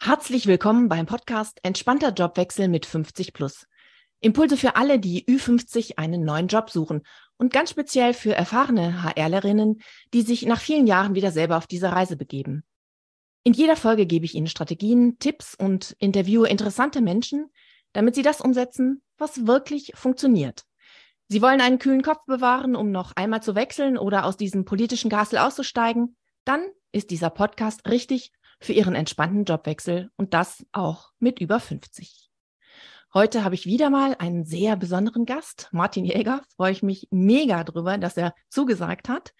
Herzlich willkommen beim Podcast Entspannter Jobwechsel mit 50 plus. Impulse für alle, die Ü50 einen neuen Job suchen und ganz speziell für erfahrene HRlerinnen, die sich nach vielen Jahren wieder selber auf diese Reise begeben. In jeder Folge gebe ich Ihnen Strategien, Tipps und interviewe interessante Menschen, damit Sie das umsetzen, was wirklich funktioniert. Sie wollen einen kühlen Kopf bewahren, um noch einmal zu wechseln oder aus diesem politischen Gasel auszusteigen? Dann ist dieser Podcast richtig für ihren entspannten Jobwechsel und das auch mit über 50. Heute habe ich wieder mal einen sehr besonderen Gast, Martin Jäger. Freue ich mich mega drüber, dass er zugesagt hat.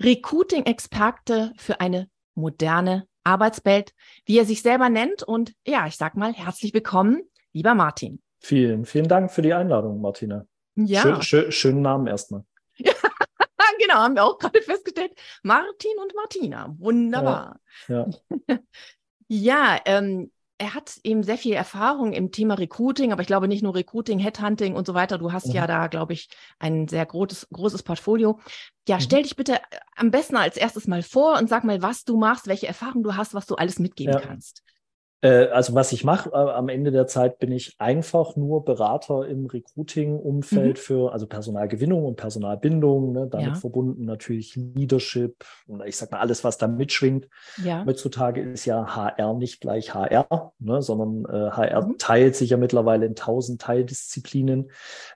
Recruiting-Experte für eine moderne Arbeitswelt, wie er sich selber nennt. Und ja, ich sag mal herzlich willkommen, lieber Martin. Vielen, vielen Dank für die Einladung, Martina. Ja. Schön, schön, schönen Namen erstmal. Ja, genau, haben wir auch gerade festgestellt. Martin und Martina. Wunderbar. Ja, ja. ja ähm, er hat eben sehr viel Erfahrung im Thema Recruiting, aber ich glaube nicht nur Recruiting, Headhunting und so weiter. Du hast mhm. ja da, glaube ich, ein sehr großes, großes Portfolio. Ja, mhm. stell dich bitte am besten als erstes mal vor und sag mal, was du machst, welche Erfahrungen du hast, was du alles mitgeben ja. kannst. Äh, also was ich mache, äh, am Ende der Zeit bin ich einfach nur Berater im Recruiting-Umfeld mhm. für also Personalgewinnung und Personalbindung, ne, damit ja. verbunden natürlich Leadership und ich sag mal alles, was da mitschwingt. Ja. Heutzutage ist ja HR nicht gleich HR, ne, sondern äh, HR mhm. teilt sich ja mittlerweile in tausend Teildisziplinen.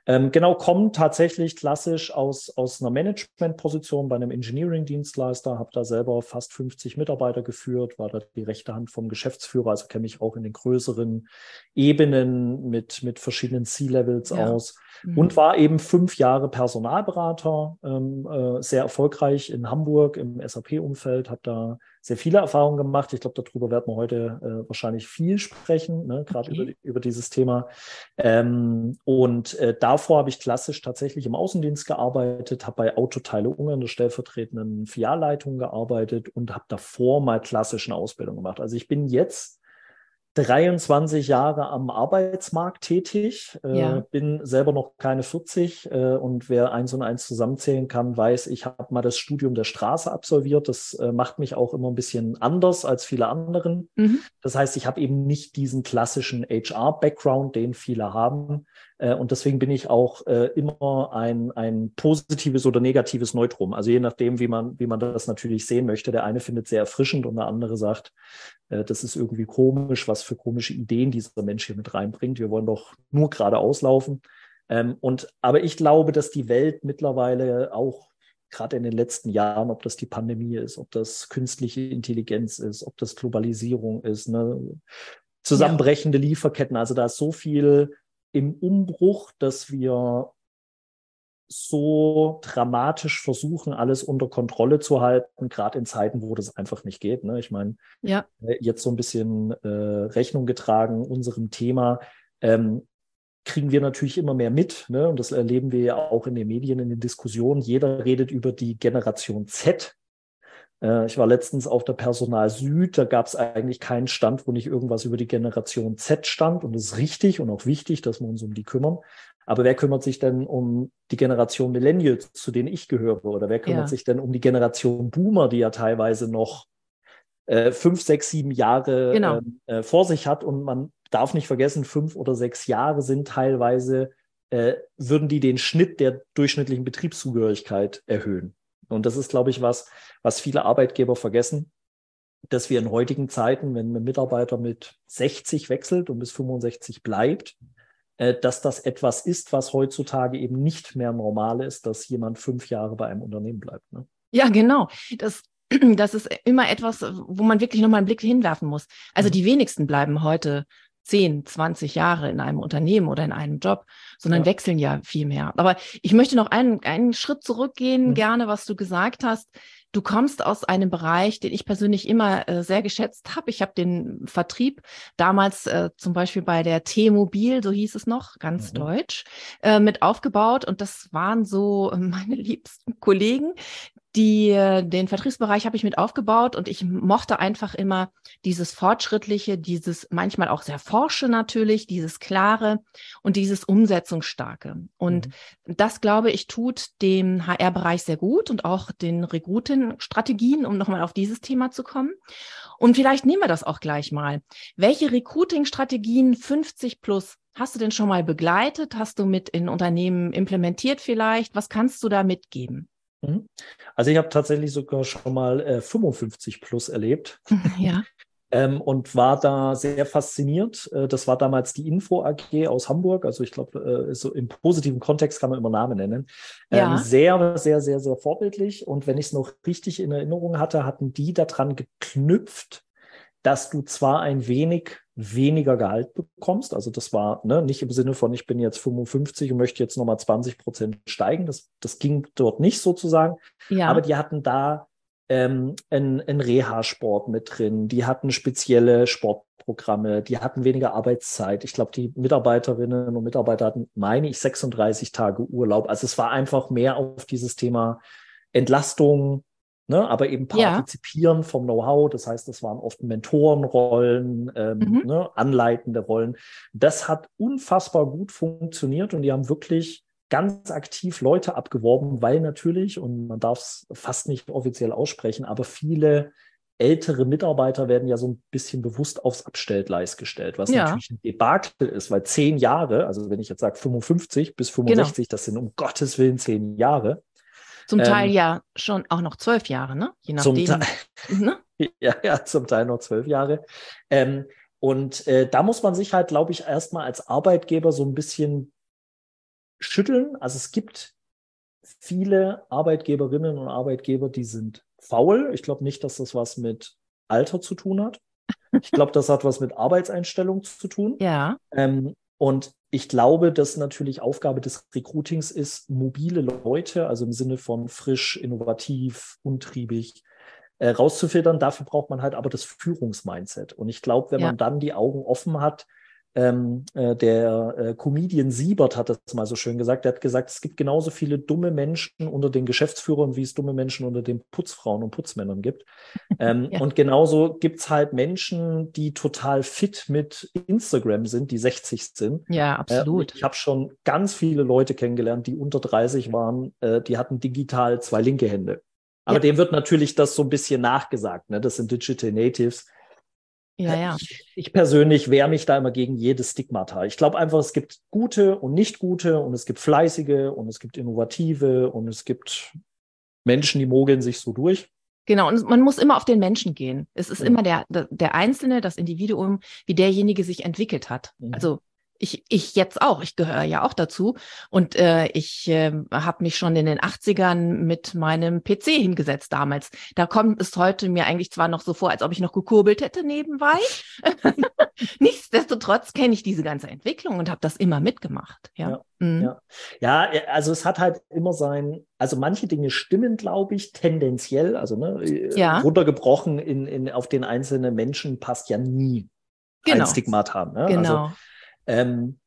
Ähm, genau, kommen tatsächlich klassisch aus, aus einer Managementposition bei einem Engineering-Dienstleister, habe da selber fast 50 Mitarbeiter geführt, war da die rechte Hand vom Geschäftsführer, also kenne mich auch in den größeren Ebenen mit, mit verschiedenen C-Levels ja. aus mhm. und war eben fünf Jahre Personalberater, ähm, äh, sehr erfolgreich in Hamburg im SAP-Umfeld, habe da sehr viele Erfahrungen gemacht. Ich glaube, darüber werden wir heute äh, wahrscheinlich viel sprechen, ne, gerade okay. über, über dieses Thema. Ähm, und äh, davor habe ich klassisch tatsächlich im Außendienst gearbeitet, habe bei Autoteile Ungarn der stellvertretenden Filialleitung gearbeitet und habe davor mal klassische Ausbildung gemacht. Also ich bin jetzt 23 Jahre am Arbeitsmarkt tätig, äh, ja. bin selber noch keine 40 äh, und wer eins und eins zusammenzählen kann, weiß, ich habe mal das Studium der Straße absolviert. Das äh, macht mich auch immer ein bisschen anders als viele anderen. Mhm. Das heißt, ich habe eben nicht diesen klassischen HR-Background, den viele haben. Äh, und deswegen bin ich auch äh, immer ein, ein positives oder negatives Neutrum. Also je nachdem, wie man, wie man das natürlich sehen möchte. Der eine findet sehr erfrischend und der andere sagt, äh, das ist irgendwie komisch, was für komische Ideen dieser Mensch hier mit reinbringt. Wir wollen doch nur geradeaus laufen. Ähm, und, aber ich glaube, dass die Welt mittlerweile auch gerade in den letzten Jahren, ob das die Pandemie ist, ob das künstliche Intelligenz ist, ob das Globalisierung ist, ne? zusammenbrechende ja. Lieferketten. Also da ist so viel im Umbruch, dass wir so dramatisch versuchen, alles unter Kontrolle zu halten, gerade in Zeiten, wo das einfach nicht geht. Ne? Ich meine, ja. Äh, jetzt so ein bisschen äh, Rechnung getragen unserem Thema, ähm, kriegen wir natürlich immer mehr mit. Ne? Und das erleben wir ja auch in den Medien, in den Diskussionen. Jeder redet über die Generation Z. Äh, ich war letztens auf der Personal Süd, da gab es eigentlich keinen Stand, wo nicht irgendwas über die Generation Z stand. Und es ist richtig und auch wichtig, dass wir uns um die kümmern. Aber wer kümmert sich denn um die Generation Millennials, zu denen ich gehöre? Oder wer kümmert ja. sich denn um die Generation Boomer, die ja teilweise noch äh, fünf, sechs, sieben Jahre genau. Ähm, äh, vor sich hat? Und man darf nicht vergessen, fünf oder sechs Jahre sind teilweise, äh, würden die den Schnitt der durchschnittlichen Betriebszugehörigkeit erhöhen. Und das ist, glaube ich, was, was viele Arbeitgeber vergessen, dass wir in heutigen Zeiten, wenn ein Mitarbeiter mit 60 wechselt und bis 65 bleibt, dass das etwas ist, was heutzutage eben nicht mehr normal ist, dass jemand fünf Jahre bei einem Unternehmen bleibt. Ne? Ja, genau. Das, das ist immer etwas, wo man wirklich nochmal einen Blick hinwerfen muss. Also mhm. die wenigsten bleiben heute 10, 20 Jahre in einem Unternehmen oder in einem Job, sondern ja. wechseln ja viel mehr. Aber ich möchte noch einen, einen Schritt zurückgehen, mhm. gerne, was du gesagt hast. Du kommst aus einem Bereich, den ich persönlich immer äh, sehr geschätzt habe. Ich habe den Vertrieb damals äh, zum Beispiel bei der T-Mobil, so hieß es noch, ganz mhm. deutsch, äh, mit aufgebaut. Und das waren so meine liebsten Kollegen, die, äh, den Vertriebsbereich habe ich mit aufgebaut und ich mochte einfach immer dieses Fortschrittliche, dieses manchmal auch sehr Forsche natürlich, dieses Klare und dieses Umsetzungsstarke. Und mhm. das, glaube ich, tut dem HR-Bereich sehr gut und auch den Recruiting-Strategien, um nochmal auf dieses Thema zu kommen. Und vielleicht nehmen wir das auch gleich mal. Welche Recruiting-Strategien 50 plus hast du denn schon mal begleitet? Hast du mit in Unternehmen implementiert vielleicht? Was kannst du da mitgeben? Mhm. Also ich habe tatsächlich sogar schon mal äh, 55 plus erlebt. Ja. ähm, und war da sehr fasziniert. Äh, das war damals die Info AG aus Hamburg. Also ich glaube, äh, so im positiven Kontext kann man immer Namen nennen. Ähm, ja. Sehr, sehr, sehr, sehr vorbildlich. Und wenn ich es noch richtig in Erinnerung hatte, hatten die daran geknüpft, dass du zwar ein wenig weniger Gehalt bekommst. Also das war ne, nicht im Sinne von, ich bin jetzt 55 und möchte jetzt nochmal 20 Prozent steigen. Das, das ging dort nicht sozusagen. Ja. Aber die hatten da ähm, einen, einen Reha-Sport mit drin. Die hatten spezielle Sportprogramme. Die hatten weniger Arbeitszeit. Ich glaube, die Mitarbeiterinnen und Mitarbeiter hatten, meine ich, 36 Tage Urlaub. Also es war einfach mehr auf dieses Thema Entlastung, Ne, aber eben partizipieren ja. vom Know-how. Das heißt, das waren oft Mentorenrollen, ähm, mhm. ne, anleitende Rollen. Das hat unfassbar gut funktioniert und die haben wirklich ganz aktiv Leute abgeworben, weil natürlich, und man darf es fast nicht offiziell aussprechen, aber viele ältere Mitarbeiter werden ja so ein bisschen bewusst aufs Abstellgleis gestellt, was ja. natürlich ein Debakel ist, weil zehn Jahre, also wenn ich jetzt sage 55 bis 65, genau. das sind um Gottes Willen zehn Jahre. Zum Teil ähm, ja schon auch noch zwölf Jahre, ne? Je nachdem. Zum ne? ja, ja, zum Teil noch zwölf Jahre. Ähm, und äh, da muss man sich halt, glaube ich, erstmal als Arbeitgeber so ein bisschen schütteln. Also es gibt viele Arbeitgeberinnen und Arbeitgeber, die sind faul. Ich glaube nicht, dass das was mit Alter zu tun hat. Ich glaube, das hat was mit Arbeitseinstellung zu tun. Ja. Ähm, und ich glaube, dass natürlich Aufgabe des Recruitings ist, mobile Leute, also im Sinne von frisch, innovativ, untriebig, äh, rauszufiltern. Dafür braucht man halt aber das Führungsmindset. Und ich glaube, wenn ja. man dann die Augen offen hat, ähm, äh, der äh, Comedian Siebert hat das mal so schön gesagt. Er hat gesagt, es gibt genauso viele dumme Menschen unter den Geschäftsführern, wie es dumme Menschen unter den Putzfrauen und Putzmännern gibt. Ähm, ja. Und genauso gibt es halt Menschen, die total fit mit Instagram sind, die 60 sind. Ja, absolut. Äh, ich habe schon ganz viele Leute kennengelernt, die unter 30 waren, äh, die hatten digital zwei linke Hände. Aber ja. dem wird natürlich das so ein bisschen nachgesagt. Ne? Das sind Digital Natives. Ja, ja. Ich, ich persönlich wehre mich da immer gegen jedes Stigmata. Ich glaube einfach, es gibt gute und nicht gute und es gibt fleißige und es gibt innovative und es gibt Menschen, die mogeln sich so durch. Genau, und man muss immer auf den Menschen gehen. Es ist ja. immer der, der Einzelne, das Individuum, wie derjenige sich entwickelt hat. Mhm. Also ich, ich jetzt auch, ich gehöre ja auch dazu. Und äh, ich äh, habe mich schon in den 80ern mit meinem PC hingesetzt damals. Da kommt es heute mir eigentlich zwar noch so vor, als ob ich noch gekurbelt hätte nebenbei. Nichtsdestotrotz kenne ich diese ganze Entwicklung und habe das immer mitgemacht. Ja. Ja, mhm. ja. ja, also es hat halt immer sein, also manche Dinge stimmen, glaube ich, tendenziell, also ne, äh, ja. runtergebrochen in, in, auf den einzelnen Menschen passt ja nie genau. ein Stigmat haben. Ne? Also genau. Also, ähm,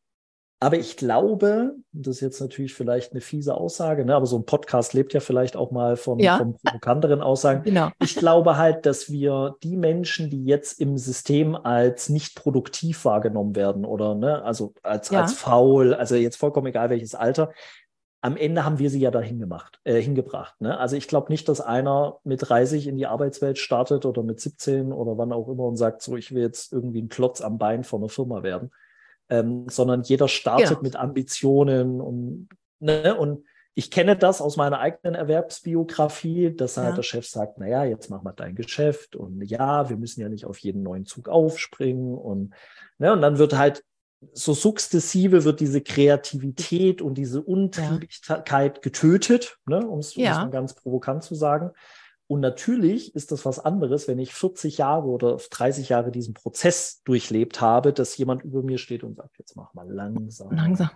aber ich glaube, das ist jetzt natürlich vielleicht eine fiese Aussage, ne, aber so ein Podcast lebt ja vielleicht auch mal von, ja. von provokanteren Aussagen. Genau. Ich glaube halt, dass wir die Menschen, die jetzt im System als nicht produktiv wahrgenommen werden oder ne, also als, ja. als faul, also jetzt vollkommen egal welches Alter, am Ende haben wir sie ja dahin gemacht, äh, hingebracht. Ne? Also ich glaube nicht, dass einer mit 30 in die Arbeitswelt startet oder mit 17 oder wann auch immer und sagt, so ich will jetzt irgendwie ein Klotz am Bein von einer Firma werden ähm, sondern jeder startet genau. mit Ambitionen und, ne, und ich kenne das aus meiner eigenen Erwerbsbiografie, dass halt ja. der Chef sagt, naja, jetzt mach mal dein Geschäft und ja, wir müssen ja nicht auf jeden neuen Zug aufspringen und, ne, und dann wird halt so sukzessive wird diese Kreativität und diese Untriebigkeit getötet, ne, um es ja. ganz provokant zu sagen. Und natürlich ist das was anderes, wenn ich 40 Jahre oder 30 Jahre diesen Prozess durchlebt habe, dass jemand über mir steht und sagt, jetzt mach mal langsam. Langsam.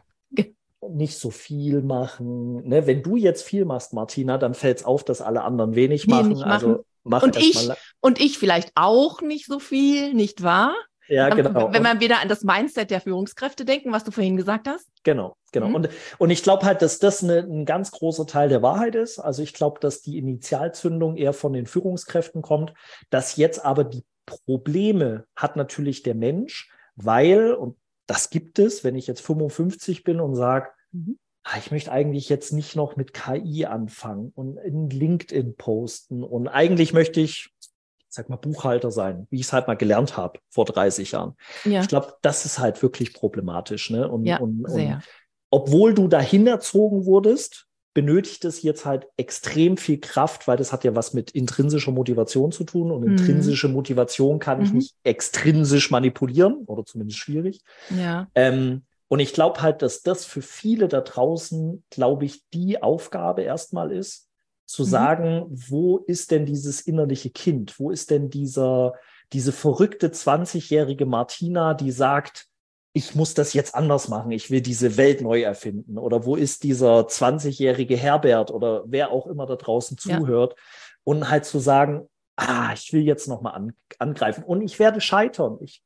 Nicht so viel machen. Ne? Wenn du jetzt viel machst, Martina, dann fällt es auf, dass alle anderen wenig machen. Machen. Also mach und ich, und ich vielleicht auch nicht so viel, nicht wahr? Ja, genau. Wenn man wieder an das Mindset der Führungskräfte denken, was du vorhin gesagt hast. Genau, genau. Mhm. Und, und ich glaube halt, dass das eine, ein ganz großer Teil der Wahrheit ist. Also ich glaube, dass die Initialzündung eher von den Führungskräften kommt, dass jetzt aber die Probleme hat natürlich der Mensch, weil, und das gibt es, wenn ich jetzt 55 bin und sage, mhm. Ah, ich möchte eigentlich jetzt nicht noch mit KI anfangen und in LinkedIn posten und eigentlich möchte ich, sag mal, Buchhalter sein, wie ich es halt mal gelernt habe vor 30 Jahren. Ja. Ich glaube, das ist halt wirklich problematisch. Ne? Und, ja, und, und obwohl du dahin erzogen wurdest, benötigt es jetzt halt extrem viel Kraft, weil das hat ja was mit intrinsischer Motivation zu tun und mhm. intrinsische Motivation kann ich mhm. nicht extrinsisch manipulieren oder zumindest schwierig. Ja. Ähm, und ich glaube halt, dass das für viele da draußen, glaube ich, die Aufgabe erstmal ist, zu mhm. sagen, wo ist denn dieses innerliche Kind? Wo ist denn dieser, diese verrückte 20-jährige Martina, die sagt, ich muss das jetzt anders machen, ich will diese Welt neu erfinden. Oder wo ist dieser 20-jährige Herbert oder wer auch immer da draußen zuhört ja. und halt zu sagen, ah, ich will jetzt nochmal an, angreifen und ich werde scheitern. Ich,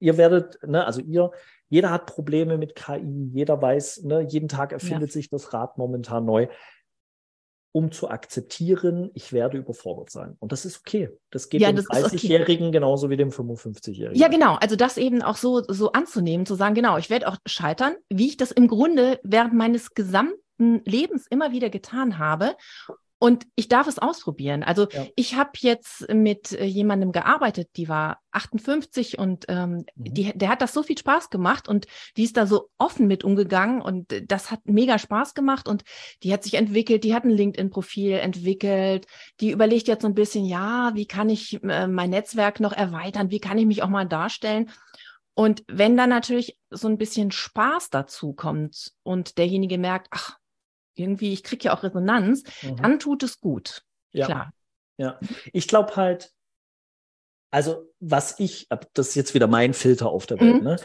ihr werdet, ne, also ihr, jeder hat Probleme mit KI, jeder weiß, ne, jeden Tag erfindet ja. sich das Rad momentan neu um zu akzeptieren, ich werde überfordert sein. Und das ist okay. Das geht ja, dem 30-Jährigen okay. genauso wie dem 55-Jährigen. Ja, genau. Also das eben auch so, so anzunehmen, zu sagen, genau, ich werde auch scheitern, wie ich das im Grunde während meines gesamten Lebens immer wieder getan habe. Und ich darf es ausprobieren. Also ja. ich habe jetzt mit äh, jemandem gearbeitet, die war 58 und ähm, mhm. die, der hat das so viel Spaß gemacht und die ist da so offen mit umgegangen und das hat mega Spaß gemacht und die hat sich entwickelt, die hat ein LinkedIn-Profil entwickelt, die überlegt jetzt so ein bisschen, ja, wie kann ich äh, mein Netzwerk noch erweitern, wie kann ich mich auch mal darstellen. Und wenn dann natürlich so ein bisschen Spaß dazu kommt und derjenige merkt, ach, irgendwie, ich kriege ja auch Resonanz, mhm. dann tut es gut. Ja. Klar. Ja, ich glaube halt, also was ich, das ist jetzt wieder mein Filter auf der Welt, mhm. ne?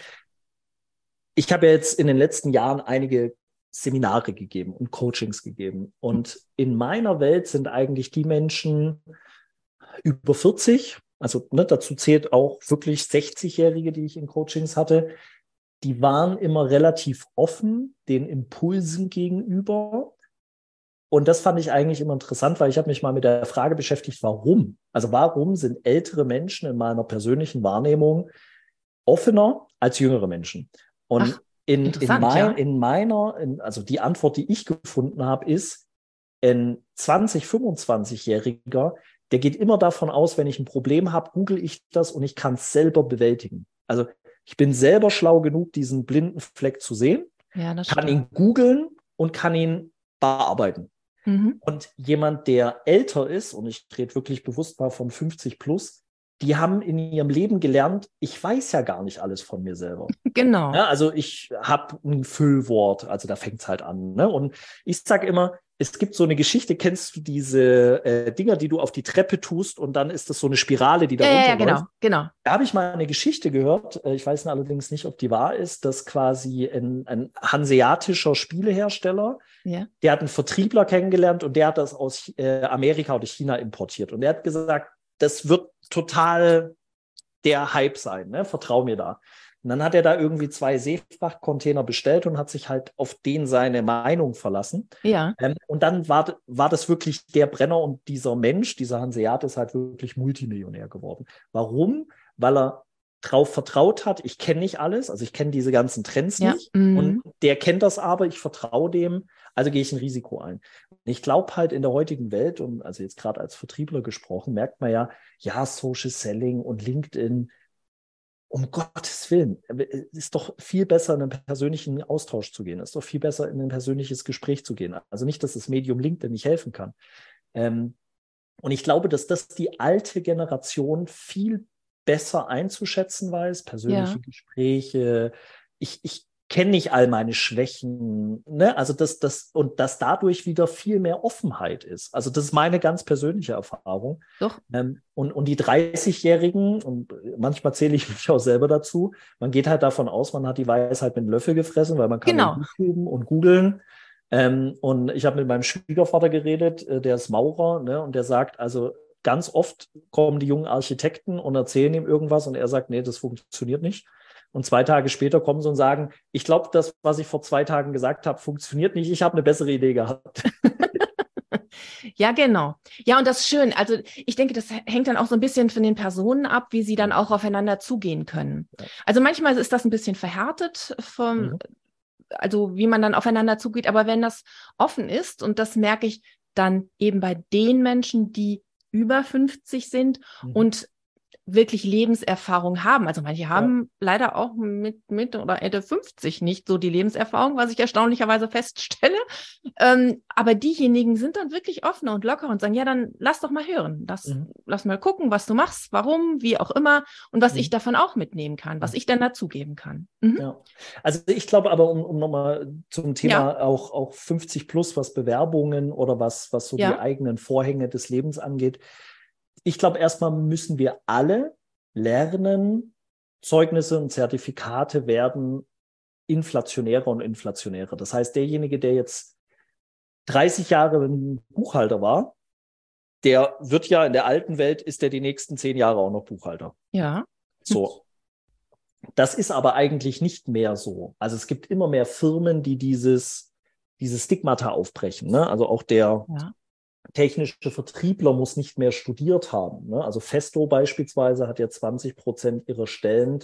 Ich habe ja jetzt in den letzten Jahren einige Seminare gegeben und Coachings gegeben. Und in meiner Welt sind eigentlich die Menschen über 40, also ne, dazu zählt auch wirklich 60-Jährige, die ich in Coachings hatte, die waren immer relativ offen den Impulsen gegenüber. Und das fand ich eigentlich immer interessant, weil ich habe mich mal mit der Frage beschäftigt, warum? Also warum sind ältere Menschen in meiner persönlichen Wahrnehmung offener als jüngere Menschen? Und Ach, in, in, mein, ja. in, meiner, in, also die Antwort, die ich gefunden habe, ist, ein 20, 25-Jähriger, der geht immer davon aus, wenn ich ein Problem habe, google ich das und ich kann es selber bewältigen. Also ich bin selber schlau genug, diesen blinden Fleck zu sehen, ja, kann stimmt. ihn googeln und kann ihn bearbeiten. Mhm. Und jemand, der älter ist, und ich rede wirklich bewusst mal von 50 plus, die haben in ihrem Leben gelernt, ich weiß ja gar nicht alles von mir selber. Genau. Ja, also ich habe ein Füllwort, also da fängt es halt an. Ne? Und ich sage immer, es gibt so eine Geschichte, kennst du diese äh, Dinger, die du auf die Treppe tust und dann ist das so eine Spirale, die da ja, ja, genau, genau. Da habe ich mal eine Geschichte gehört, äh, ich weiß allerdings nicht, ob die wahr ist, dass quasi ein, ein hanseatischer Spielehersteller, ja. der hat einen Vertriebler kennengelernt und der hat das aus äh, Amerika oder China importiert und der hat gesagt, das wird total der Hype sein, ne? vertrau mir da. Und dann hat er da irgendwie zwei Seefrachtcontainer bestellt und hat sich halt auf den seine Meinung verlassen. Ja. Ähm, und dann war, war das wirklich der Brenner und dieser Mensch, dieser Hanseat ist halt wirklich Multimillionär geworden. Warum? Weil er drauf vertraut hat, ich kenne nicht alles, also ich kenne diese ganzen Trends ja. nicht mhm. und der kennt das aber, ich vertraue dem, also gehe ich ein Risiko ein. Ich glaube halt in der heutigen Welt und also jetzt gerade als Vertriebler gesprochen, merkt man ja, ja, Social Selling und LinkedIn, um Gottes Willen, ist doch viel besser, in einen persönlichen Austausch zu gehen. Ist doch viel besser, in ein persönliches Gespräch zu gehen. Also nicht, dass das Medium LinkedIn nicht helfen kann. Ähm, und ich glaube, dass das die alte Generation viel besser einzuschätzen weiß, persönliche ja. Gespräche. Ich, ich kenne nicht all meine Schwächen, ne? Also das, das, und dass dadurch wieder viel mehr Offenheit ist. Also das ist meine ganz persönliche Erfahrung. Doch. Ähm, und, und die 30-Jährigen, und manchmal zähle ich mich auch selber dazu, man geht halt davon aus, man hat die Weisheit mit einem Löffel gefressen, weil man kann genau. YouTube und googeln. Ähm, und ich habe mit meinem Schwiegervater geredet, äh, der ist Maurer, ne? Und der sagt, also ganz oft kommen die jungen Architekten und erzählen ihm irgendwas und er sagt, nee, das funktioniert nicht. Und zwei Tage später kommen sie und sagen, ich glaube, das, was ich vor zwei Tagen gesagt habe, funktioniert nicht. Ich habe eine bessere Idee gehabt. Ja, genau. Ja, und das ist schön. Also ich denke, das hängt dann auch so ein bisschen von den Personen ab, wie sie dann auch aufeinander zugehen können. Also manchmal ist das ein bisschen verhärtet vom, mhm. also wie man dann aufeinander zugeht. Aber wenn das offen ist, und das merke ich dann eben bei den Menschen, die über 50 sind mhm. und wirklich Lebenserfahrung haben. Also manche haben ja. leider auch mit Mitte oder Ende 50 nicht so die Lebenserfahrung, was ich erstaunlicherweise feststelle. Ähm, aber diejenigen sind dann wirklich offener und locker und sagen, ja, dann lass doch mal hören. Lass, mhm. lass mal gucken, was du machst, warum, wie auch immer und was mhm. ich davon auch mitnehmen kann, was ich dann dazugeben kann. Mhm. Ja. Also ich glaube aber, um, um nochmal zum Thema ja. auch, auch 50 plus, was Bewerbungen oder was, was so die eigenen Vorhänge des Lebens angeht, ich glaube, erstmal müssen wir alle lernen, Zeugnisse und Zertifikate werden inflationärer und inflationärer. Das heißt, derjenige, der jetzt 30 Jahre Buchhalter war, der wird ja in der alten Welt, ist der die nächsten zehn Jahre auch noch Buchhalter. Ja. So. Das ist aber eigentlich nicht mehr so. Also es gibt immer mehr Firmen, die dieses, dieses Stigmata aufbrechen. Ne? Also auch der, ja technische Vertriebler muss nicht mehr studiert haben. Ne? Also Festo beispielsweise hat ja 20 Prozent ihrer Stellen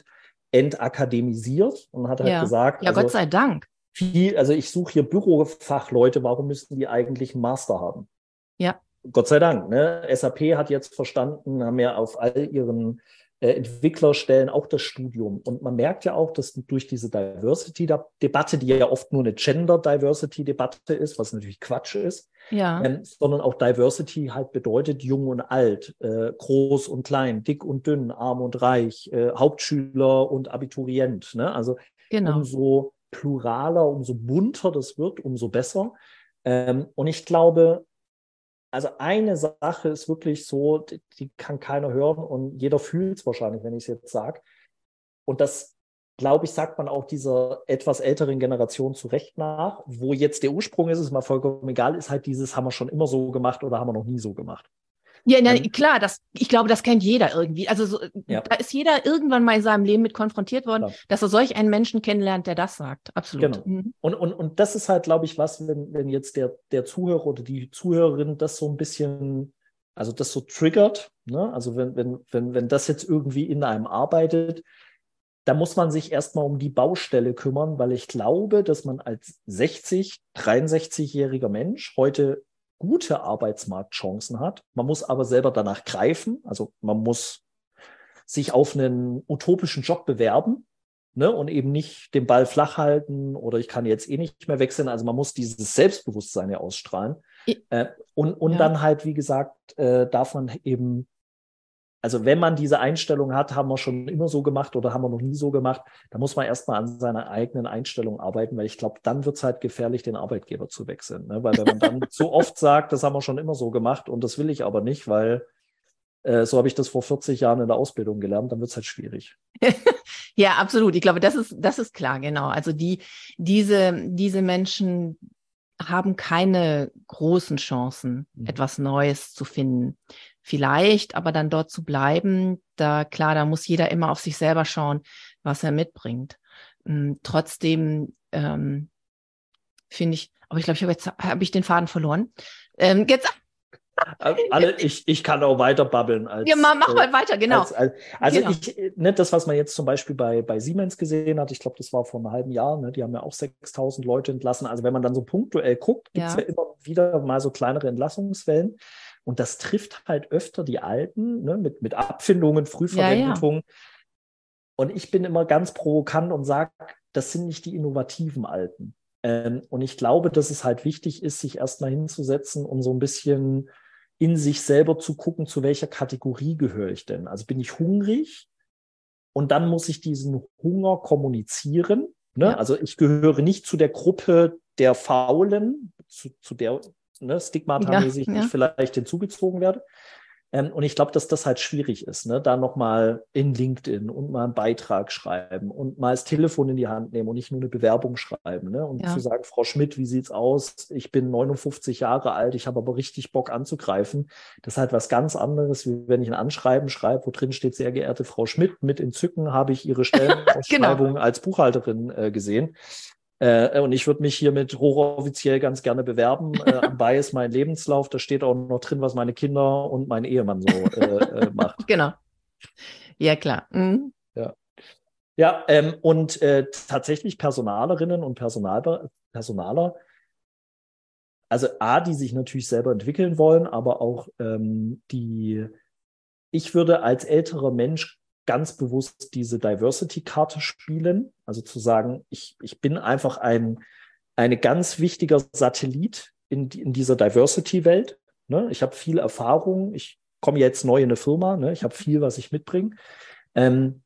entakademisiert und hat halt ja. gesagt, ja, also, Gott sei Dank. Viel, also ich suche hier Bürofachleute, warum müssen die eigentlich einen Master haben? Ja. Gott sei Dank. Ne? SAP hat jetzt verstanden, haben ja auf all ihren äh, Entwicklerstellen auch das Studium. Und man merkt ja auch, dass durch diese Diversity-Debatte, die ja oft nur eine Gender-Diversity-Debatte ist, was natürlich Quatsch ist, ja. ähm, sondern auch Diversity halt bedeutet jung und alt, äh, groß und klein, dick und dünn, arm und reich, äh, Hauptschüler und Abiturient. Ne? Also genau. umso pluraler, umso bunter das wird, umso besser. Ähm, und ich glaube, also eine Sache ist wirklich so, die, die kann keiner hören und jeder fühlt es wahrscheinlich, wenn ich es jetzt sage. Und das, glaube ich, sagt man auch dieser etwas älteren Generation zu Recht nach. Wo jetzt der Ursprung ist, ist mal vollkommen egal, ist halt dieses, haben wir schon immer so gemacht oder haben wir noch nie so gemacht. Ja, na, ähm, klar, das, ich glaube, das kennt jeder irgendwie. Also so, ja. da ist jeder irgendwann mal in seinem Leben mit konfrontiert worden, klar. dass er solch einen Menschen kennenlernt, der das sagt. Absolut. Genau. Mhm. Und, und, und das ist halt, glaube ich, was, wenn, wenn jetzt der, der Zuhörer oder die Zuhörerin das so ein bisschen, also das so triggert, ne? also wenn, wenn, wenn, wenn das jetzt irgendwie in einem arbeitet, da muss man sich erstmal um die Baustelle kümmern, weil ich glaube, dass man als 60, 63-jähriger Mensch heute gute Arbeitsmarktchancen hat. Man muss aber selber danach greifen. Also man muss sich auf einen utopischen Job bewerben ne, und eben nicht den Ball flach halten oder ich kann jetzt eh nicht mehr wechseln. Also man muss dieses Selbstbewusstsein ja ausstrahlen. Äh, und und ja. dann halt, wie gesagt, äh, darf man eben also wenn man diese Einstellung hat, haben wir schon immer so gemacht oder haben wir noch nie so gemacht, da muss man erstmal an seiner eigenen Einstellung arbeiten, weil ich glaube, dann wird es halt gefährlich, den Arbeitgeber zu wechseln. Ne? Weil wenn man dann zu oft sagt, das haben wir schon immer so gemacht und das will ich aber nicht, weil äh, so habe ich das vor 40 Jahren in der Ausbildung gelernt, dann wird es halt schwierig. ja, absolut. Ich glaube, das ist, das ist klar, genau. Also die, diese, diese Menschen haben keine großen Chancen, mhm. etwas Neues zu finden vielleicht, aber dann dort zu bleiben, da klar, da muss jeder immer auf sich selber schauen, was er mitbringt. Ähm, trotzdem ähm, finde ich, aber ich glaube, ich habe jetzt habe ich den Faden verloren. Ähm, jetzt alle, ich, ich kann auch weiter babbeln. Als, ja, mach mal äh, weiter, genau. Als, als, also genau. ich, ne, das, was man jetzt zum Beispiel bei, bei Siemens gesehen hat, ich glaube, das war vor einem halben Jahr, ne, die haben ja auch 6000 Leute entlassen. Also wenn man dann so punktuell guckt, gibt es ja. ja immer wieder mal so kleinere Entlassungswellen. Und das trifft halt öfter die Alten ne, mit, mit Abfindungen, Frühverwendungen. Ja, ja. Und ich bin immer ganz provokant und sage, das sind nicht die innovativen Alten. Ähm, und ich glaube, dass es halt wichtig ist, sich erstmal hinzusetzen und so ein bisschen in sich selber zu gucken, zu welcher Kategorie gehöre ich denn? Also bin ich hungrig? Und dann muss ich diesen Hunger kommunizieren. Ne? Ja. Also ich gehöre nicht zu der Gruppe der Faulen, zu, zu der ne, stigmatamäßig ja, ja. ich vielleicht hinzugezogen werde. Ähm, und ich glaube, dass das halt schwierig ist, ne? da nochmal in LinkedIn und mal einen Beitrag schreiben und mal das Telefon in die Hand nehmen und nicht nur eine Bewerbung schreiben. Ne? Und ja. zu sagen, Frau Schmidt, wie sieht's aus? Ich bin 59 Jahre alt, ich habe aber richtig Bock anzugreifen. Das ist halt was ganz anderes, wie wenn ich ein Anschreiben schreibe, wo drin steht, sehr geehrte Frau Schmidt, mit Entzücken habe ich Ihre Stellenausschreibung genau. als Buchhalterin äh, gesehen. Äh, und ich würde mich hiermit hochoffiziell ganz gerne bewerben. Äh, dabei ist mein Lebenslauf, da steht auch noch drin, was meine Kinder und mein Ehemann so äh, äh, macht. Genau. Ja, klar. Mhm. Ja. Ja, ähm, und äh, tatsächlich Personalerinnen und Personal, Personaler, also A, die sich natürlich selber entwickeln wollen, aber auch ähm, die, ich würde als älterer Mensch ganz bewusst diese Diversity-Karte spielen. Also zu sagen, ich, ich bin einfach ein eine ganz wichtiger Satellit in, in dieser Diversity-Welt. Ne? Ich habe viel Erfahrung. Ich komme jetzt neu in eine Firma. Ne? Ich habe viel, was ich mitbringe. Ähm,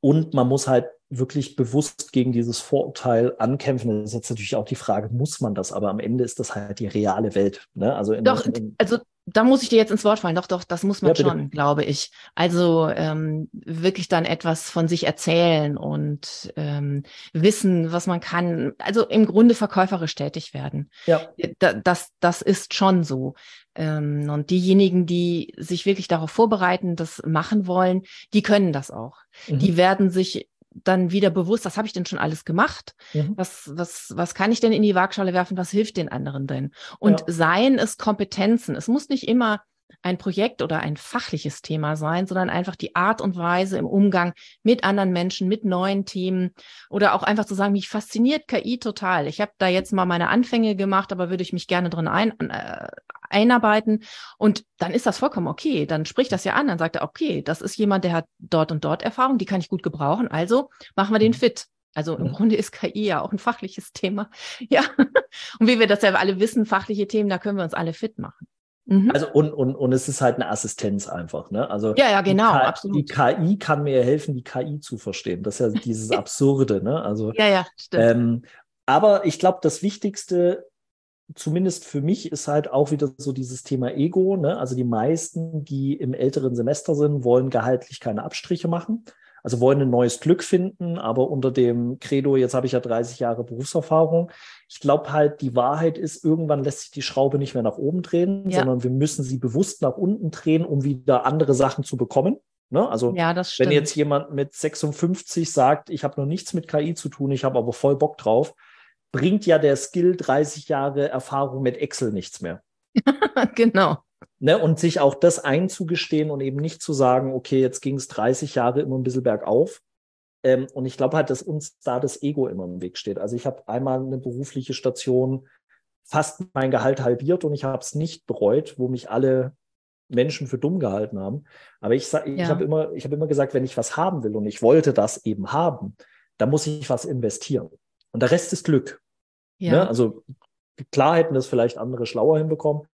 und man muss halt wirklich bewusst gegen dieses Vorurteil ankämpfen. Das ist jetzt natürlich auch die Frage, muss man das? Aber am Ende ist das halt die reale Welt. Ne? Also in, Doch, also da muss ich dir jetzt ins Wort fallen. Doch, doch, das muss man ja, schon, glaube ich. Also ähm, wirklich dann etwas von sich erzählen und ähm, wissen, was man kann. Also im Grunde verkäuferisch tätig werden. Ja. Das, das ist schon so. Ähm, und diejenigen, die sich wirklich darauf vorbereiten, das machen wollen, die können das auch. Mhm. Die werden sich dann wieder bewusst, was habe ich denn schon alles gemacht? Mhm. Was, was, was kann ich denn in die Waagschale werfen? Was hilft den anderen denn? Und ja. seien es Kompetenzen. Es muss nicht immer ein Projekt oder ein fachliches Thema sein, sondern einfach die Art und Weise im Umgang mit anderen Menschen, mit neuen Themen oder auch einfach zu sagen, mich fasziniert KI total. Ich habe da jetzt mal meine Anfänge gemacht, aber würde ich mich gerne drin ein, äh, einarbeiten und dann ist das vollkommen okay. Dann spricht das ja an, dann sagt er, okay, das ist jemand, der hat dort und dort Erfahrung, die kann ich gut gebrauchen, also machen wir den mhm. fit. Also im Grunde ist KI ja auch ein fachliches Thema. Ja. Und wie wir das ja alle wissen, fachliche Themen, da können wir uns alle fit machen. Mhm. Also und, und, und es ist halt eine Assistenz einfach. Ne? Also ja, ja, genau, die, absolut. Die KI kann mir helfen, die KI zu verstehen. Das ist ja dieses Absurde. Ne? Also, ja, ja, stimmt. Ähm, aber ich glaube, das Wichtigste, zumindest für mich, ist halt auch wieder so dieses Thema Ego. Ne? Also die meisten, die im älteren Semester sind, wollen gehaltlich keine Abstriche machen. Also wollen ein neues Glück finden, aber unter dem Credo, jetzt habe ich ja 30 Jahre Berufserfahrung. Ich glaube halt, die Wahrheit ist, irgendwann lässt sich die Schraube nicht mehr nach oben drehen, ja. sondern wir müssen sie bewusst nach unten drehen, um wieder andere Sachen zu bekommen. Ne? Also ja, wenn jetzt jemand mit 56 sagt, ich habe noch nichts mit KI zu tun, ich habe aber voll Bock drauf, bringt ja der Skill 30 Jahre Erfahrung mit Excel nichts mehr. genau. Ne, und sich auch das einzugestehen und eben nicht zu sagen, okay, jetzt ging es 30 Jahre immer ein bisschen bergauf. Ähm, und ich glaube halt, dass uns da das Ego immer im Weg steht. Also ich habe einmal eine berufliche Station fast mein Gehalt halbiert und ich habe es nicht bereut, wo mich alle Menschen für dumm gehalten haben. Aber ich, ich ja. habe immer, ich hab immer gesagt, wenn ich was haben will und ich wollte das eben haben, dann muss ich was investieren. Und der Rest ist Glück. Ja. Ne? Also klar hätten das vielleicht andere schlauer hinbekommen,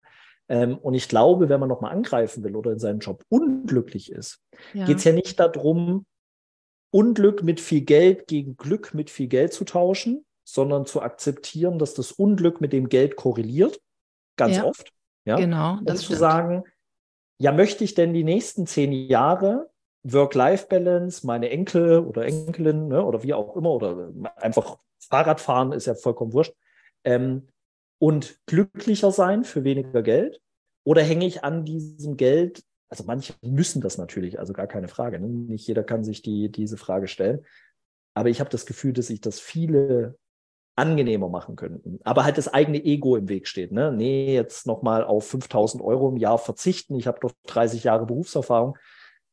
ähm, und ich glaube, wenn man nochmal angreifen will oder in seinem Job unglücklich ist, ja. geht es ja nicht darum, Unglück mit viel Geld gegen Glück mit viel Geld zu tauschen, sondern zu akzeptieren, dass das Unglück mit dem Geld korreliert, ganz ja. oft. Ja? Genau. Das und zu sagen, ja, möchte ich denn die nächsten zehn Jahre Work-Life-Balance, meine Enkel oder Enkelin ne, oder wie auch immer, oder einfach Fahrradfahren ist ja vollkommen wurscht, ähm, und glücklicher sein für weniger Geld? Oder hänge ich an diesem Geld? Also manche müssen das natürlich, also gar keine Frage. Ne? Nicht jeder kann sich die, diese Frage stellen. Aber ich habe das Gefühl, dass sich das viele angenehmer machen könnten. Aber halt das eigene Ego im Weg steht. Ne? Nee, jetzt nochmal auf 5000 Euro im Jahr verzichten. Ich habe doch 30 Jahre Berufserfahrung.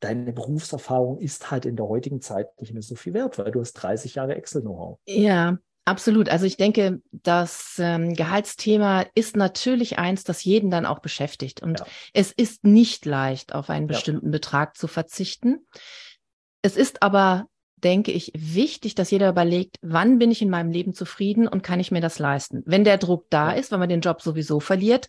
Deine Berufserfahrung ist halt in der heutigen Zeit nicht mehr so viel wert, weil du hast 30 Jahre Excel-Know-how. Ja, Absolut. Also ich denke, das ähm, Gehaltsthema ist natürlich eins, das jeden dann auch beschäftigt. Und ja. es ist nicht leicht, auf einen bestimmten ja. Betrag zu verzichten. Es ist aber, denke ich, wichtig, dass jeder überlegt, wann bin ich in meinem Leben zufrieden und kann ich mir das leisten? Wenn der Druck da ist, weil man den Job sowieso verliert,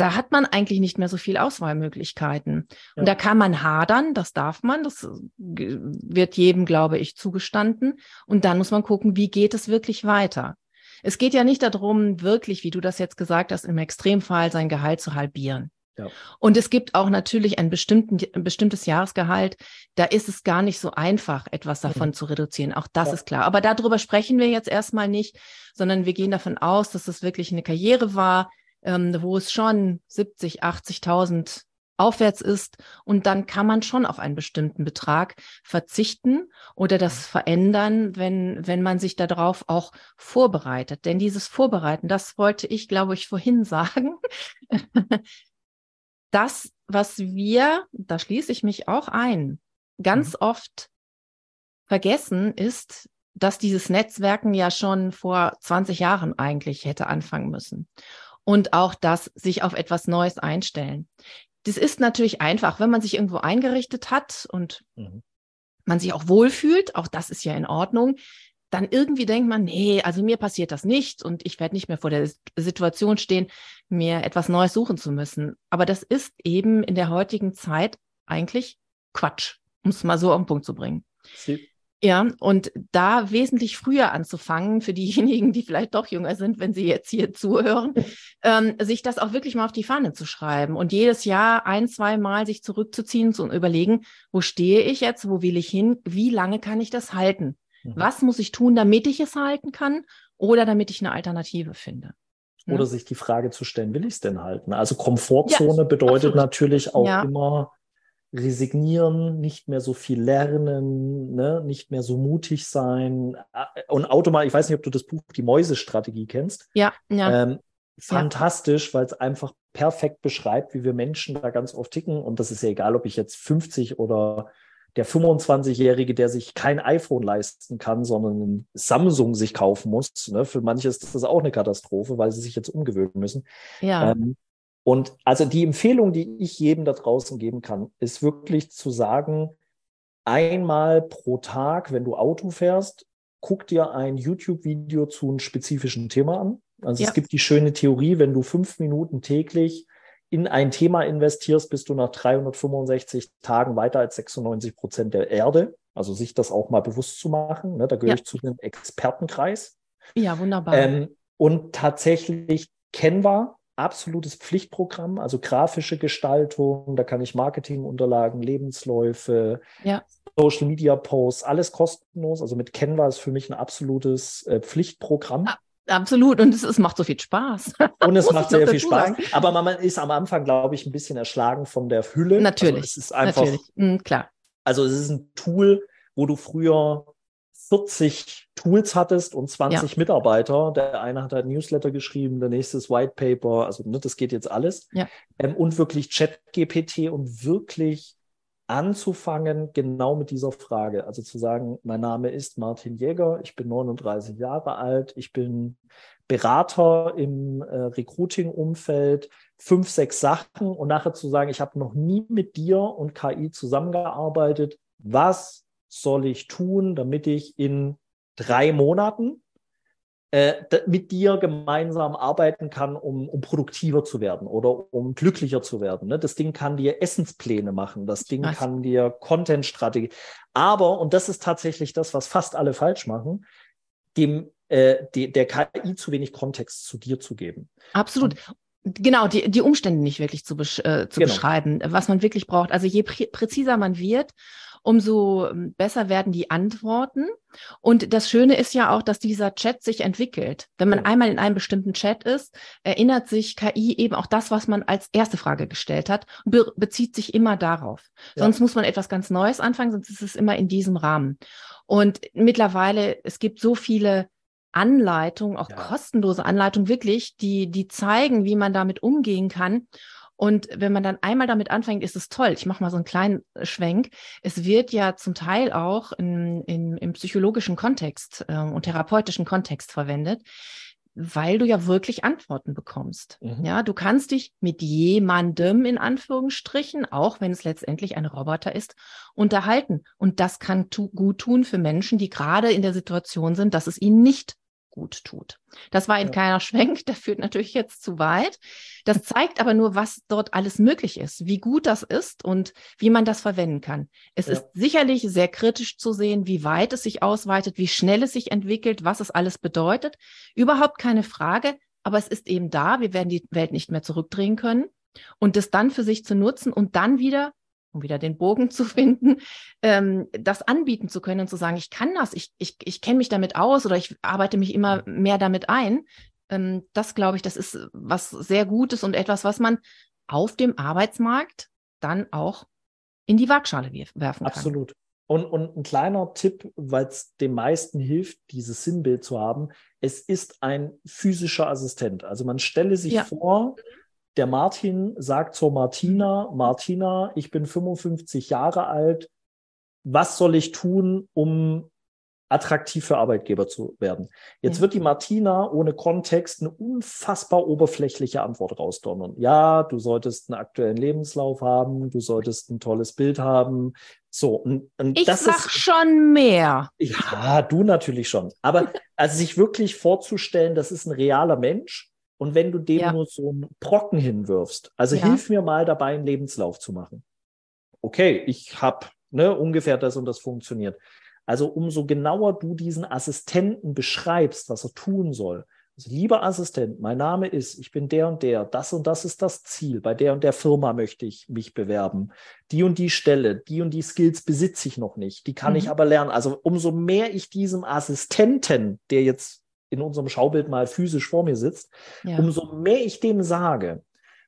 da hat man eigentlich nicht mehr so viel Auswahlmöglichkeiten. Ja. Und da kann man hadern, das darf man, das wird jedem, glaube ich, zugestanden. Und dann muss man gucken, wie geht es wirklich weiter. Es geht ja nicht darum, wirklich, wie du das jetzt gesagt hast, im Extremfall sein Gehalt zu halbieren. Ja. Und es gibt auch natürlich ein, ein, bestimmtes Jahresgehalt. Da ist es gar nicht so einfach, etwas davon mhm. zu reduzieren. Auch das ja. ist klar. Aber darüber sprechen wir jetzt erstmal nicht, sondern wir gehen davon aus, dass es wirklich eine Karriere war, ähm, wo es schon 70, 80.000 aufwärts ist. Und dann kann man schon auf einen bestimmten Betrag verzichten oder das mhm. verändern, wenn, wenn man sich darauf auch vorbereitet. Denn dieses Vorbereiten, das wollte ich, glaube ich, vorhin sagen. das, was wir, da schließe ich mich auch ein, ganz mhm. oft vergessen, ist, dass dieses Netzwerken ja schon vor 20 Jahren eigentlich hätte anfangen müssen. Und auch das sich auf etwas Neues einstellen. Das ist natürlich einfach, wenn man sich irgendwo eingerichtet hat und mhm. man sich auch wohlfühlt, auch das ist ja in Ordnung, dann irgendwie denkt man, nee, also mir passiert das nicht und ich werde nicht mehr vor der Situation stehen, mir etwas Neues suchen zu müssen. Aber das ist eben in der heutigen Zeit eigentlich Quatsch, um es mal so auf den Punkt zu bringen. Sie ja, und da wesentlich früher anzufangen, für diejenigen, die vielleicht doch jünger sind, wenn sie jetzt hier zuhören, ähm, sich das auch wirklich mal auf die Fahne zu schreiben und jedes Jahr ein, zwei Mal sich zurückzuziehen und überlegen, wo stehe ich jetzt, wo will ich hin, wie lange kann ich das halten? Mhm. Was muss ich tun, damit ich es halten kann oder damit ich eine Alternative finde? Oder sich die Frage zu stellen, will ich es denn halten? Also Komfortzone ja, bedeutet absolut. natürlich auch ja. immer resignieren, nicht mehr so viel lernen, ne? nicht mehr so mutig sein. Und automatisch, ich weiß nicht, ob du das Buch Die Mäusestrategie kennst. Ja, ja. Ähm, fantastisch, ja. weil es einfach perfekt beschreibt, wie wir Menschen da ganz oft ticken. Und das ist ja egal, ob ich jetzt 50 oder der 25-Jährige, der sich kein iPhone leisten kann, sondern ein Samsung sich kaufen muss. Ne? Für manche ist das auch eine Katastrophe, weil sie sich jetzt umgewöhnen müssen. Ja. Ähm, und also die Empfehlung, die ich jedem da draußen geben kann, ist wirklich zu sagen, einmal pro Tag, wenn du Auto fährst, guck dir ein YouTube-Video zu einem spezifischen Thema an. Also ja. es gibt die schöne Theorie, wenn du fünf Minuten täglich in ein Thema investierst, bist du nach 365 Tagen weiter als 96 Prozent der Erde. Also sich das auch mal bewusst zu machen. Ne? Da gehöre ja. ich zu einem Expertenkreis. Ja, wunderbar. Ähm, und tatsächlich Canva absolutes Pflichtprogramm, also grafische Gestaltung, da kann ich Marketingunterlagen, Lebensläufe, ja. Social Media Posts, alles kostenlos. Also mit Canva ist für mich ein absolutes äh, Pflichtprogramm. Absolut. Und es, es, macht so viel Spaß. Und es macht sehr viel Spaß. Sagen. Aber man ist am Anfang, glaube ich, ein bisschen erschlagen von der Hülle. Also natürlich. Also es ist einfach. Natürlich. Mhm, klar. Also es ist ein Tool, wo du früher 40 Tools hattest und 20 ja. Mitarbeiter. Der eine hat halt Newsletter geschrieben, der nächste ist White Paper, also ne, das geht jetzt alles. Ja. Ähm, und wirklich Chat-GPT und wirklich anzufangen, genau mit dieser Frage. Also zu sagen, mein Name ist Martin Jäger, ich bin 39 Jahre alt, ich bin Berater im äh, Recruiting-Umfeld, fünf, sechs Sachen und nachher zu sagen, ich habe noch nie mit dir und KI zusammengearbeitet. Was soll ich tun, damit ich in drei Monaten äh, mit dir gemeinsam arbeiten kann, um, um produktiver zu werden oder um glücklicher zu werden. Ne? Das Ding kann dir Essenspläne machen, das Ding was? kann dir Content-Strategie. Aber, und das ist tatsächlich das, was fast alle falsch machen, dem äh, die, der KI zu wenig Kontext zu dir zu geben. Absolut. Genau, die, die Umstände nicht wirklich zu, besch äh, zu genau. beschreiben, was man wirklich braucht. Also je prä präziser man wird umso ähm, besser werden die Antworten. Und das Schöne ist ja auch, dass dieser Chat sich entwickelt. Wenn man ja. einmal in einem bestimmten Chat ist, erinnert sich KI eben auch das, was man als erste Frage gestellt hat und be bezieht sich immer darauf. Ja. Sonst muss man etwas ganz Neues anfangen, sonst ist es immer in diesem Rahmen. Und mittlerweile, es gibt so viele Anleitungen, auch ja. kostenlose Anleitungen wirklich, die, die zeigen, wie man damit umgehen kann. Und wenn man dann einmal damit anfängt, ist es toll. Ich mache mal so einen kleinen äh, Schwenk. Es wird ja zum Teil auch in, in, im psychologischen Kontext äh, und therapeutischen Kontext verwendet, weil du ja wirklich Antworten bekommst. Mhm. Ja, du kannst dich mit jemandem in Anführungsstrichen, auch wenn es letztendlich ein Roboter ist, unterhalten. Und das kann tu gut tun für Menschen, die gerade in der Situation sind, dass es ihnen nicht gut tut. Das war ein ja. kleiner Schwenk, der führt natürlich jetzt zu weit. Das zeigt aber nur, was dort alles möglich ist, wie gut das ist und wie man das verwenden kann. Es ja. ist sicherlich sehr kritisch zu sehen, wie weit es sich ausweitet, wie schnell es sich entwickelt, was es alles bedeutet. Überhaupt keine Frage, aber es ist eben da. Wir werden die Welt nicht mehr zurückdrehen können. Und das dann für sich zu nutzen und dann wieder, um wieder den Bogen zu finden, ähm, das anbieten zu können und zu sagen, ich kann das, ich, ich, ich kenne mich damit aus oder ich arbeite mich immer mehr damit ein. Ähm, das glaube ich, das ist was sehr Gutes und etwas, was man auf dem Arbeitsmarkt dann auch in die Waagschale werfen kann. Absolut. Und, und ein kleiner Tipp, weil es den meisten hilft, dieses Sinnbild zu haben. Es ist ein physischer Assistent. Also man stelle sich ja. vor, der Martin sagt zur Martina, Martina, ich bin 55 Jahre alt. Was soll ich tun, um attraktiv für Arbeitgeber zu werden. Jetzt ja. wird die Martina ohne Kontext eine unfassbar oberflächliche Antwort rausdonnern. Ja, du solltest einen aktuellen Lebenslauf haben, du solltest ein tolles Bild haben. So, und, und ich das sag ist, schon mehr. Ja, du natürlich schon. Aber also sich wirklich vorzustellen, das ist ein realer Mensch. Und wenn du dem ja. nur so einen Brocken hinwirfst, also ja. hilf mir mal dabei, einen Lebenslauf zu machen. Okay, ich habe ne, ungefähr das und das funktioniert. Also umso genauer du diesen Assistenten beschreibst, was er tun soll. Also, lieber Assistent, mein Name ist, ich bin der und der, das und das ist das Ziel, bei der und der Firma möchte ich mich bewerben. Die und die Stelle, die und die Skills besitze ich noch nicht, die kann mhm. ich aber lernen. Also umso mehr ich diesem Assistenten, der jetzt in unserem Schaubild mal physisch vor mir sitzt, ja. umso mehr ich dem sage,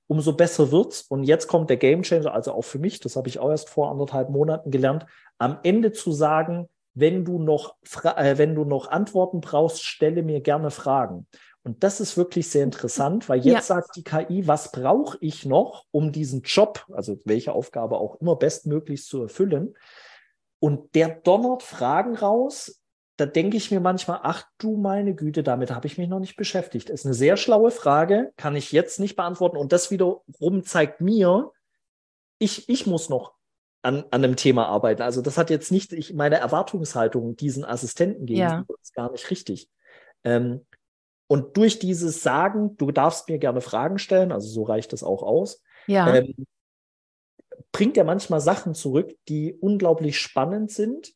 umso besser wird's. Und jetzt kommt der Game Changer, also auch für mich, das habe ich auch erst vor anderthalb Monaten gelernt, am Ende zu sagen, wenn du noch, äh, wenn du noch Antworten brauchst, stelle mir gerne Fragen. Und das ist wirklich sehr interessant, weil jetzt ja. sagt die KI, was brauche ich noch, um diesen Job, also welche Aufgabe auch immer bestmöglichst zu erfüllen. Und der donnert Fragen raus. Da denke ich mir manchmal, ach du meine Güte, damit habe ich mich noch nicht beschäftigt. Ist eine sehr schlaue Frage, kann ich jetzt nicht beantworten. Und das wiederum zeigt mir, ich, ich muss noch an, an einem Thema arbeiten. Also das hat jetzt nicht, ich, meine Erwartungshaltung diesen Assistenten gegenüber ja. ist gar nicht richtig. Ähm, und durch dieses Sagen, du darfst mir gerne Fragen stellen, also so reicht das auch aus, ja. ähm, bringt er manchmal Sachen zurück, die unglaublich spannend sind,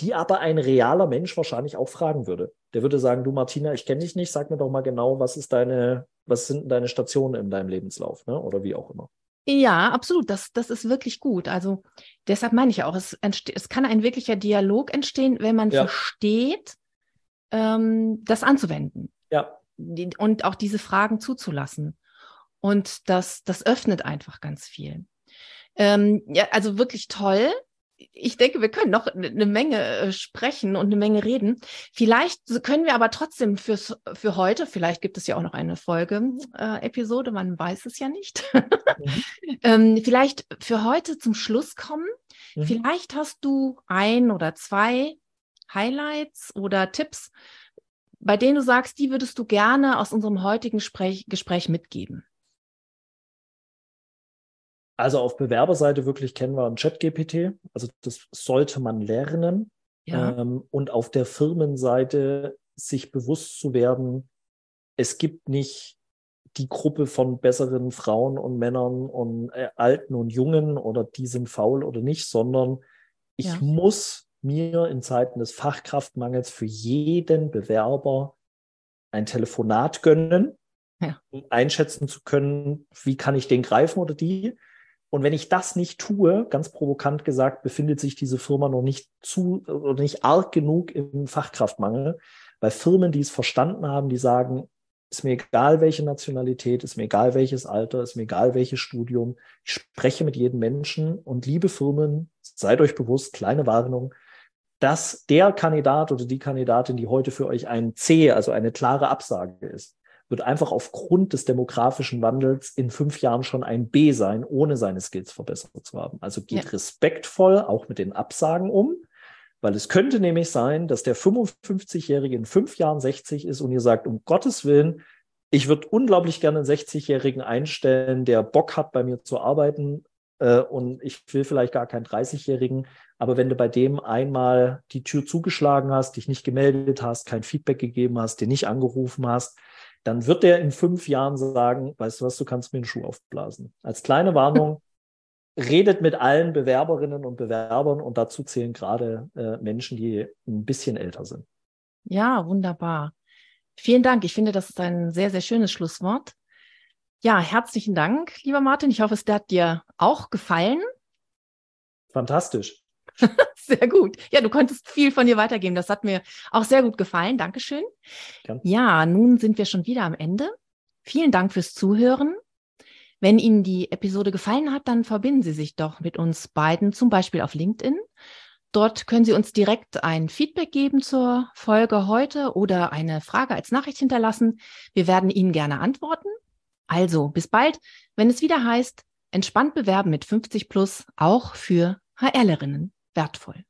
die aber ein realer Mensch wahrscheinlich auch fragen würde. Der würde sagen, du Martina, ich kenne dich nicht, sag mir doch mal genau, was ist deine, was sind deine Stationen in deinem Lebenslauf, ne? Oder wie auch immer. Ja, absolut. Das, das ist wirklich gut. Also deshalb meine ich auch, es, es kann ein wirklicher Dialog entstehen, wenn man ja. versteht, ähm, das anzuwenden. Ja. Und auch diese Fragen zuzulassen. Und das, das öffnet einfach ganz viel. Ähm, ja, also wirklich toll ich denke, wir können noch eine Menge äh, sprechen und eine Menge reden. Vielleicht können wir aber trotzdem fürs, für heute, vielleicht gibt es ja auch noch eine Folge-Episode, äh, man weiß es ja nicht. Mhm. ähm, vielleicht für heute zum Schluss kommen. Mhm. Vielleicht hast du ein oder zwei Highlights oder Tipps, bei denen du sagst, die würdest du gerne aus unserem heutigen Gespräch, Gespräch mitgeben. Also auf Bewerberseite wirklich kennen wir ein ChatGPT. Also das sollte man lernen. Ja. Ähm, und auf der Firmenseite sich bewusst zu werden, es gibt nicht die Gruppe von besseren Frauen und Männern und äh, Alten und Jungen oder die sind faul oder nicht, sondern ich ja. muss mir in Zeiten des Fachkraftmangels für jeden Bewerber ein Telefonat gönnen, ja. um einschätzen zu können, wie kann ich den greifen oder die. Und wenn ich das nicht tue, ganz provokant gesagt, befindet sich diese Firma noch nicht zu oder nicht arg genug im Fachkraftmangel, weil Firmen, die es verstanden haben, die sagen, ist mir egal, welche Nationalität, ist mir egal, welches Alter, ist mir egal, welches Studium. Ich spreche mit jedem Menschen und liebe Firmen, seid euch bewusst, kleine Warnung, dass der Kandidat oder die Kandidatin, die heute für euch ein C, also eine klare Absage ist, wird einfach aufgrund des demografischen Wandels in fünf Jahren schon ein B sein, ohne seine Skills verbessert zu haben. Also geht ja. respektvoll auch mit den Absagen um, weil es könnte nämlich sein, dass der 55-Jährige in fünf Jahren 60 ist und ihr sagt, um Gottes Willen, ich würde unglaublich gerne einen 60-Jährigen einstellen, der Bock hat, bei mir zu arbeiten. Äh, und ich will vielleicht gar keinen 30-Jährigen. Aber wenn du bei dem einmal die Tür zugeschlagen hast, dich nicht gemeldet hast, kein Feedback gegeben hast, den nicht angerufen hast, dann wird der in fünf Jahren sagen, weißt du was, du kannst mir einen Schuh aufblasen. Als kleine Warnung, redet mit allen Bewerberinnen und Bewerbern und dazu zählen gerade äh, Menschen, die ein bisschen älter sind. Ja, wunderbar. Vielen Dank. Ich finde, das ist ein sehr, sehr schönes Schlusswort. Ja, herzlichen Dank, lieber Martin. Ich hoffe, es hat dir auch gefallen. Fantastisch. sehr gut. Ja, du konntest viel von dir weitergeben. Das hat mir auch sehr gut gefallen. Dankeschön. Gern. Ja, nun sind wir schon wieder am Ende. Vielen Dank fürs Zuhören. Wenn Ihnen die Episode gefallen hat, dann verbinden Sie sich doch mit uns beiden, zum Beispiel auf LinkedIn. Dort können Sie uns direkt ein Feedback geben zur Folge heute oder eine Frage als Nachricht hinterlassen. Wir werden Ihnen gerne antworten. Also, bis bald, wenn es wieder heißt, entspannt bewerben mit 50 plus, auch für HRlerinnen wertvoll.